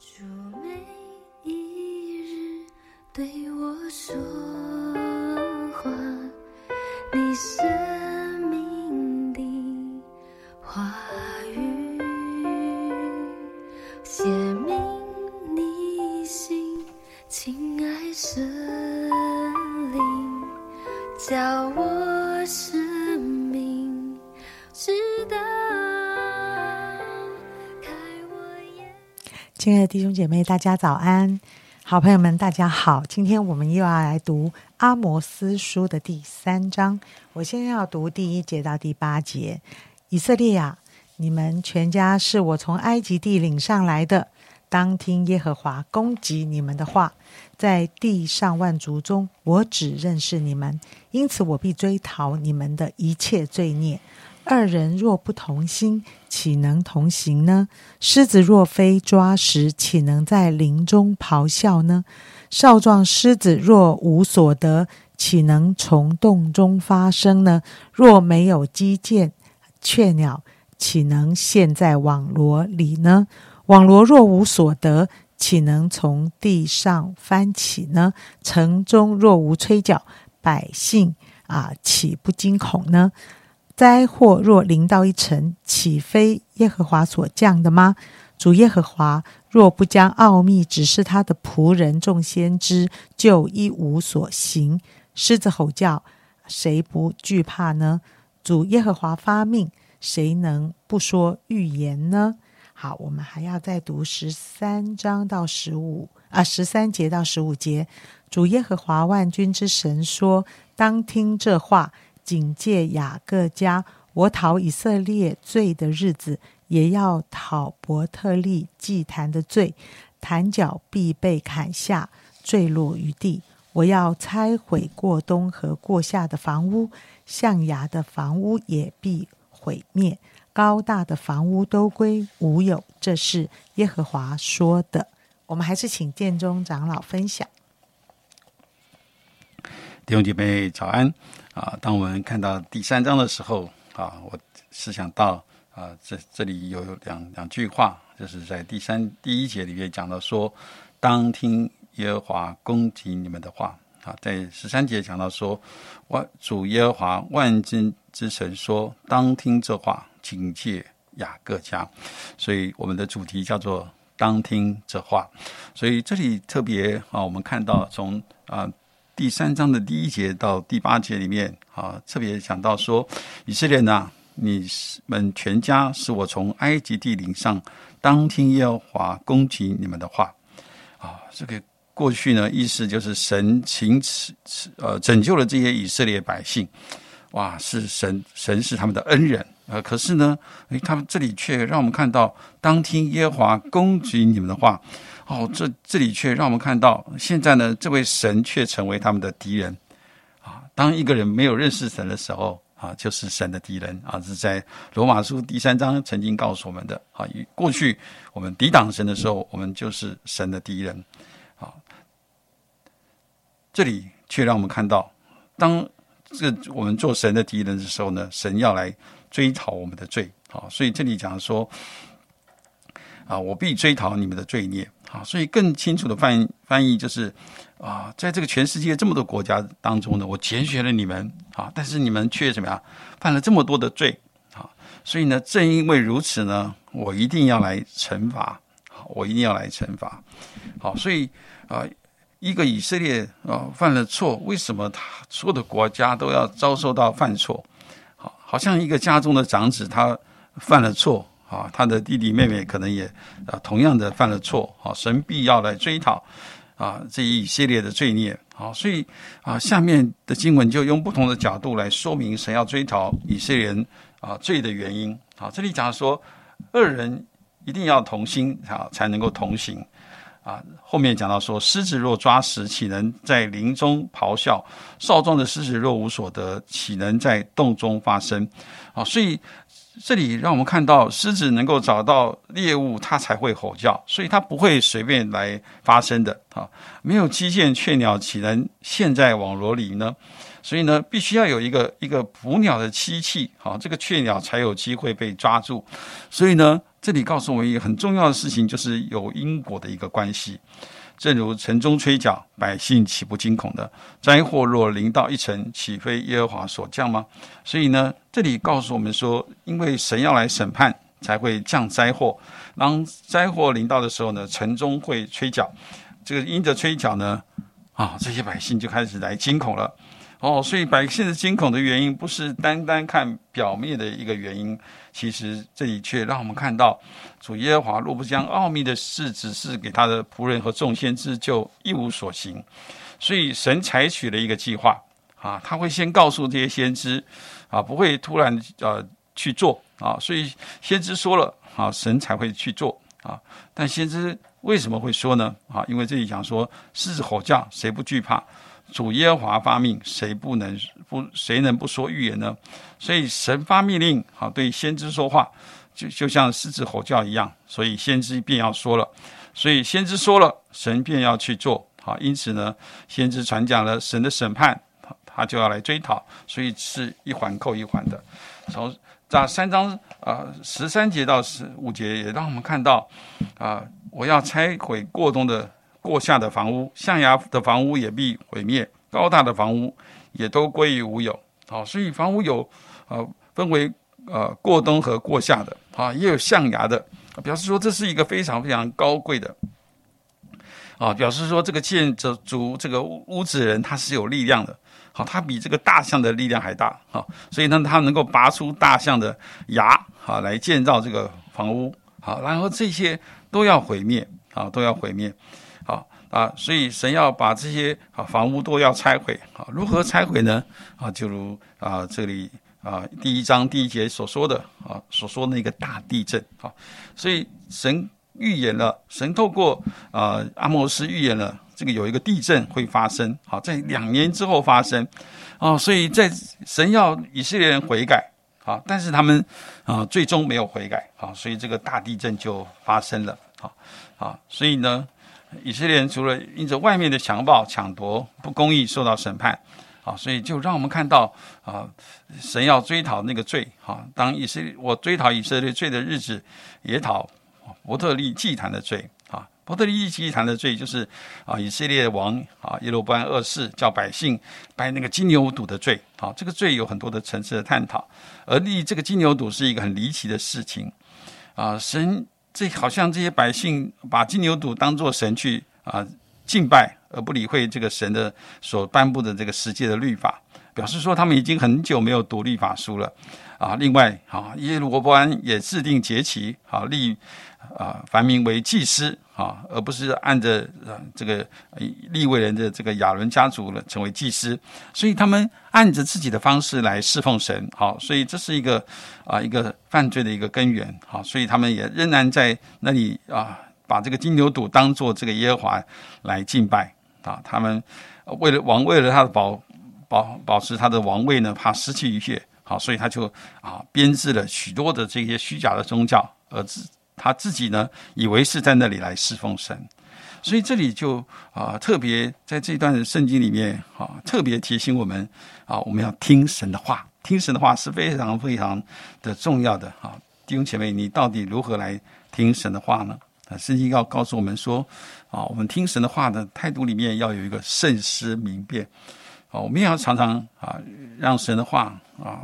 主每一日对我说话，你生命的话语，写明你心，亲爱神灵，叫我生命直到，亲爱的弟兄姐妹，大家早安！好朋友们，大家好！今天我们又要来读阿摩斯书的第三章。我先要读第一节到第八节。以色列啊，你们全家是我从埃及地领上来的，当听耶和华攻击你们的话。在地上万族中，我只认识你们，因此我必追讨你们的一切罪孽。二人若不同心，岂能同行呢？狮子若非抓食，岂能在林中咆哮呢？少壮狮子若无所得，岂能从洞中发声呢？若没有击剑，雀鸟岂能陷在网罗里呢？网罗若无所得，岂能从地上翻起呢？城中若无吹角，百姓啊，岂不惊恐呢？灾祸若临到一城，岂非耶和华所降的吗？主耶和华若不将奥秘指示他的仆人众先知，就一无所行。狮子吼叫，谁不惧怕呢？主耶和华发命，谁能不说预言呢？好，我们还要再读十三章到十五啊，十三节到十五节。主耶和华万军之神说：“当听这话。”警戒雅各家，我讨以色列罪的日子，也要讨伯特利祭坛的罪。坛角必被砍下，坠落于地。我要拆毁过冬和过夏的房屋，象牙的房屋也必毁灭，高大的房屋都归无有。这是耶和华说的。我们还是请殿中长老分享。弟兄姐妹早安啊！当我们看到第三章的时候啊，我是想到啊，这这里有两两句话，就是在第三第一节里面讲到说，当听耶和华攻击你们的话啊，在十三节讲到说，万主耶和华万军之神说，当听这话，警戒雅各家。所以我们的主题叫做当听这话。所以这里特别啊，我们看到从啊。第三章的第一节到第八节里面，啊，特别讲到说，以色列呐，你们全家是我从埃及地领上，当听耶和华攻击你们的话，啊，这个过去呢，意思就是神请此呃拯救了这些以色列百姓，哇，是神神是他们的恩人，呃，可是呢，诶，他们这里却让我们看到，当听耶和华攻击你们的话。哦，这这里却让我们看到，现在呢，这位神却成为他们的敌人啊！当一个人没有认识神的时候啊，就是神的敌人啊！是在罗马书第三章曾经告诉我们的啊。过去我们抵挡神的时候，我们就是神的敌人啊。这里却让我们看到，当这我们做神的敌人的时候呢，神要来追讨我们的罪啊！所以这里讲说啊，我必追讨你们的罪孽。啊，所以更清楚的翻译翻译就是啊，在这个全世界这么多国家当中呢，我拣选了你们啊，但是你们却怎么样犯了这么多的罪啊？所以呢，正因为如此呢，我一定要来惩罚，我一定要来惩罚。好，所以啊，一个以色列啊犯了错，为什么他所有的国家都要遭受到犯错？好，好像一个家中的长子他犯了错。啊，他的弟弟妹妹可能也啊同样的犯了错，啊，神必要来追讨啊这一系列的罪孽，啊，所以啊下面的经文就用不同的角度来说明神要追讨以色列人啊罪的原因。啊，这里讲说二人一定要同心啊才能够同行啊。后面讲到说狮子若抓食，岂能在林中咆哮？少壮的狮子若无所得，岂能在洞中发声？啊，所以。这里让我们看到，狮子能够找到猎物，它才会吼叫，所以它不会随便来发声的啊！没有基建，雀鸟岂能陷在网罗里呢？所以呢，必须要有一个一个捕鸟的机器，好，这个雀鸟才有机会被抓住。所以呢，这里告诉我们一个很重要的事情，就是有因果的一个关系。正如城中吹角，百姓岂不惊恐的？灾祸若临到一城，岂非耶和华所降吗？所以呢，这里告诉我们说，因为神要来审判，才会降灾祸。当灾祸临到的时候呢，城中会吹角。这个因着吹角呢，啊，这些百姓就开始来惊恐了。哦，所以百姓的惊恐的原因，不是单单看表面的一个原因，其实这里却让我们看到，主耶和华若不将奥秘的事指示给他的仆人和众先知，就一无所行。所以神采取了一个计划啊，他会先告诉这些先知啊，不会突然呃去做啊。所以先知说了啊，神才会去做啊。但先知为什么会说呢？啊，因为这里讲说狮子吼叫，谁不惧怕？主耶和华发命，谁不能不谁能不说预言呢？所以神发命令，好对先知说话，就就像狮子吼叫一样。所以先知便要说了，所以先知说了，神便要去做。好，因此呢，先知传讲了神的审判，他就要来追讨。所以是一环扣一环的。从这三章啊十三节到十五节，也让我们看到啊，我要拆毁过冬的。过下的房屋，象牙的房屋也必毁灭；高大的房屋也都归于无有。好，所以房屋有呃分为呃过冬和过夏的啊，也有象牙的，表示说这是一个非常非常高贵的啊，表示说这个建筑族这个屋子人他是有力量的。好，他比这个大象的力量还大。好，所以呢，他能够拔出大象的牙好来建造这个房屋。好，然后这些都要毁灭啊，都要毁灭。啊，所以神要把这些啊房屋都要拆毁啊，如何拆毁呢？啊，就如啊这里啊第一章第一节所说的啊所说那个大地震啊，所以神预言了，神透过啊阿摩斯预言了这个有一个地震会发生，好在两年之后发生，啊，所以在神要以色列人悔改啊，但是他们啊最终没有悔改啊，所以这个大地震就发生了，好，啊，所以呢。以色列人除了因着外面的强暴、抢夺、不公义受到审判，啊，所以就让我们看到啊，神要追讨那个罪，哈，当以色列我追讨以色列罪的日子，也讨伯特利祭坛的罪，啊，伯特利祭坛的罪就是啊，以色列王啊耶罗波安二世叫百姓拜那个金牛犊的罪，啊，这个罪有很多的层次的探讨，而立这个金牛犊是一个很离奇的事情，啊，神。这好像这些百姓把金牛犊当做神去啊敬拜，而不理会这个神的所颁布的这个世界的律法，表示说他们已经很久没有读律法书了啊。另外啊，耶罗伯安也制定节期啊立。啊，凡民为祭司啊，而不是按着啊这个立位人的这个亚伦家族了成为祭司，所以他们按着自己的方式来侍奉神。好，所以这是一个啊一个犯罪的一个根源。好，所以他们也仍然在那里啊，把这个金牛犊当做这个耶和华来敬拜啊。他们为了王，为了他的保保保持他的王位呢，怕失去一切，好，所以他就啊编制了许多的这些虚假的宗教，而自。他自己呢，以为是在那里来侍奉神，所以这里就啊特别在这段圣经里面啊特别提醒我们啊，我们要听神的话，听神的话是非常非常的重要的啊。弟兄姐妹，你到底如何来听神的话呢？啊，圣经要告诉我们说啊，我们听神的话的态度里面要有一个慎思明辨啊，我们也要常常啊让神的话啊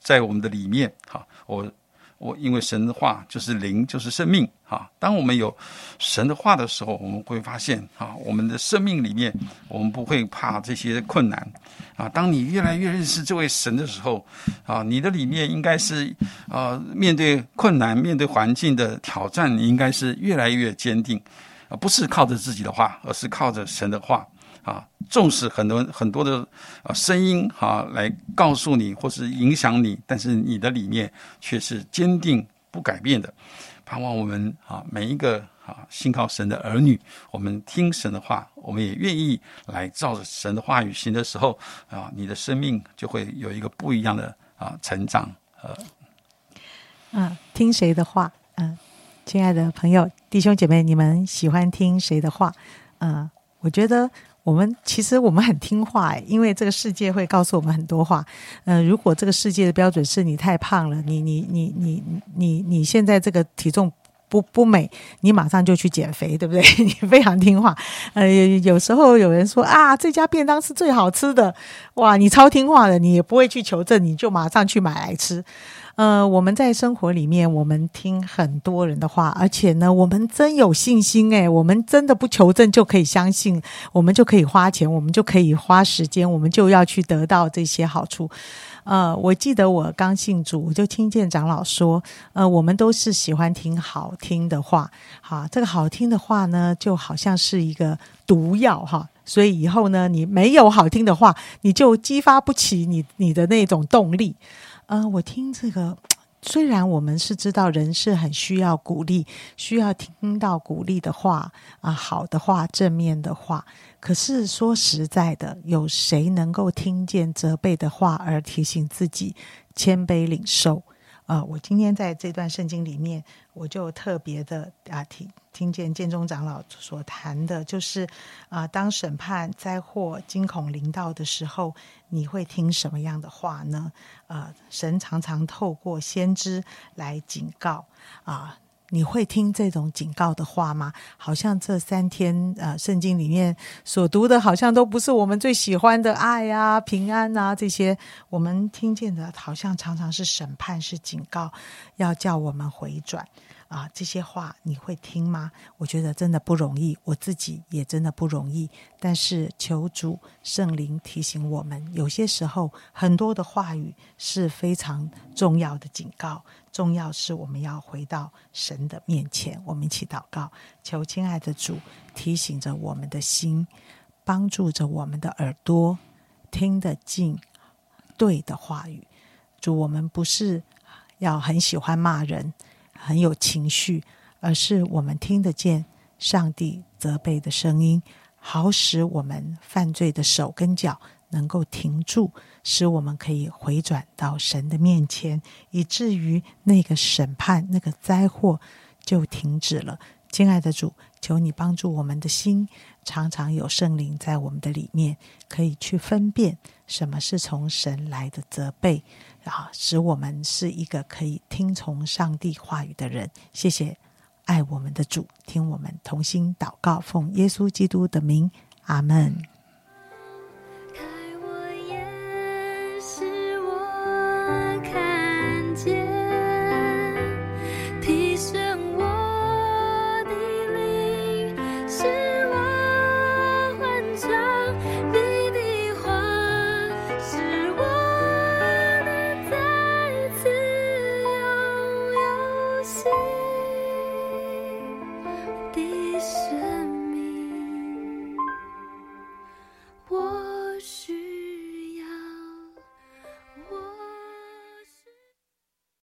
在我们的里面好我。我因为神的话就是灵，就是生命啊！当我们有神的话的时候，我们会发现啊，我们的生命里面，我们不会怕这些困难啊。当你越来越认识这位神的时候啊，你的里面应该是啊，面对困难、面对环境的挑战，你应该是越来越坚定啊，不是靠着自己的话，而是靠着神的话。啊，重视很多很多的啊声音哈，来告诉你或是影响你，但是你的理念却是坚定不改变的。盼望我们啊每一个啊信靠神的儿女，我们听神的话，我们也愿意来照着神的话语行的时候啊，你的生命就会有一个不一样的啊成长。呃，啊，听谁的话？嗯，亲爱的朋友、弟兄姐妹，你们喜欢听谁的话？嗯，我觉得。我们其实我们很听话诶，因为这个世界会告诉我们很多话。嗯，如果这个世界的标准是你太胖了，你你你你你你现在这个体重不不美，你马上就去减肥，对不对？你非常听话。呃，有时候有人说啊，这家便当是最好吃的，哇，你超听话的，你也不会去求证，你就马上去买来吃。呃，我们在生活里面，我们听很多人的话，而且呢，我们真有信心诶，我们真的不求证就可以相信，我们就可以花钱，我们就可以花时间，我们就要去得到这些好处。呃，我记得我刚信主，我就听见长老说，呃，我们都是喜欢听好听的话，哈，这个好听的话呢，就好像是一个毒药哈，所以以后呢，你没有好听的话，你就激发不起你你的那种动力。呃，我听这个，虽然我们是知道人是很需要鼓励，需要听到鼓励的话啊，好的话，正面的话，可是说实在的，有谁能够听见责备的话而提醒自己谦卑领受？啊，我今天在这段圣经里面，我就特别的啊听听见建中长老所谈的，就是啊，当审判灾祸惊恐临到的时候，你会听什么样的话呢？啊，神常常透过先知来警告啊。你会听这种警告的话吗？好像这三天，呃，圣经里面所读的，好像都不是我们最喜欢的爱啊、平安啊这些。我们听见的，好像常常是审判，是警告，要叫我们回转。啊，这些话你会听吗？我觉得真的不容易，我自己也真的不容易。但是求主圣灵提醒我们，有些时候很多的话语是非常重要的警告。重要是我们要回到神的面前，我们一起祷告，求亲爱的主提醒着我们的心，帮助着我们的耳朵听得进对的话语。主，我们不是要很喜欢骂人。很有情绪，而是我们听得见上帝责备的声音，好使我们犯罪的手跟脚能够停住，使我们可以回转到神的面前，以至于那个审判、那个灾祸就停止了。亲爱的主，求你帮助我们的心，常常有圣灵在我们的里面，可以去分辨什么是从神来的责备。啊，使我们是一个可以听从上帝话语的人。谢谢爱我们的主，听我们同心祷告，奉耶稣基督的名，阿门。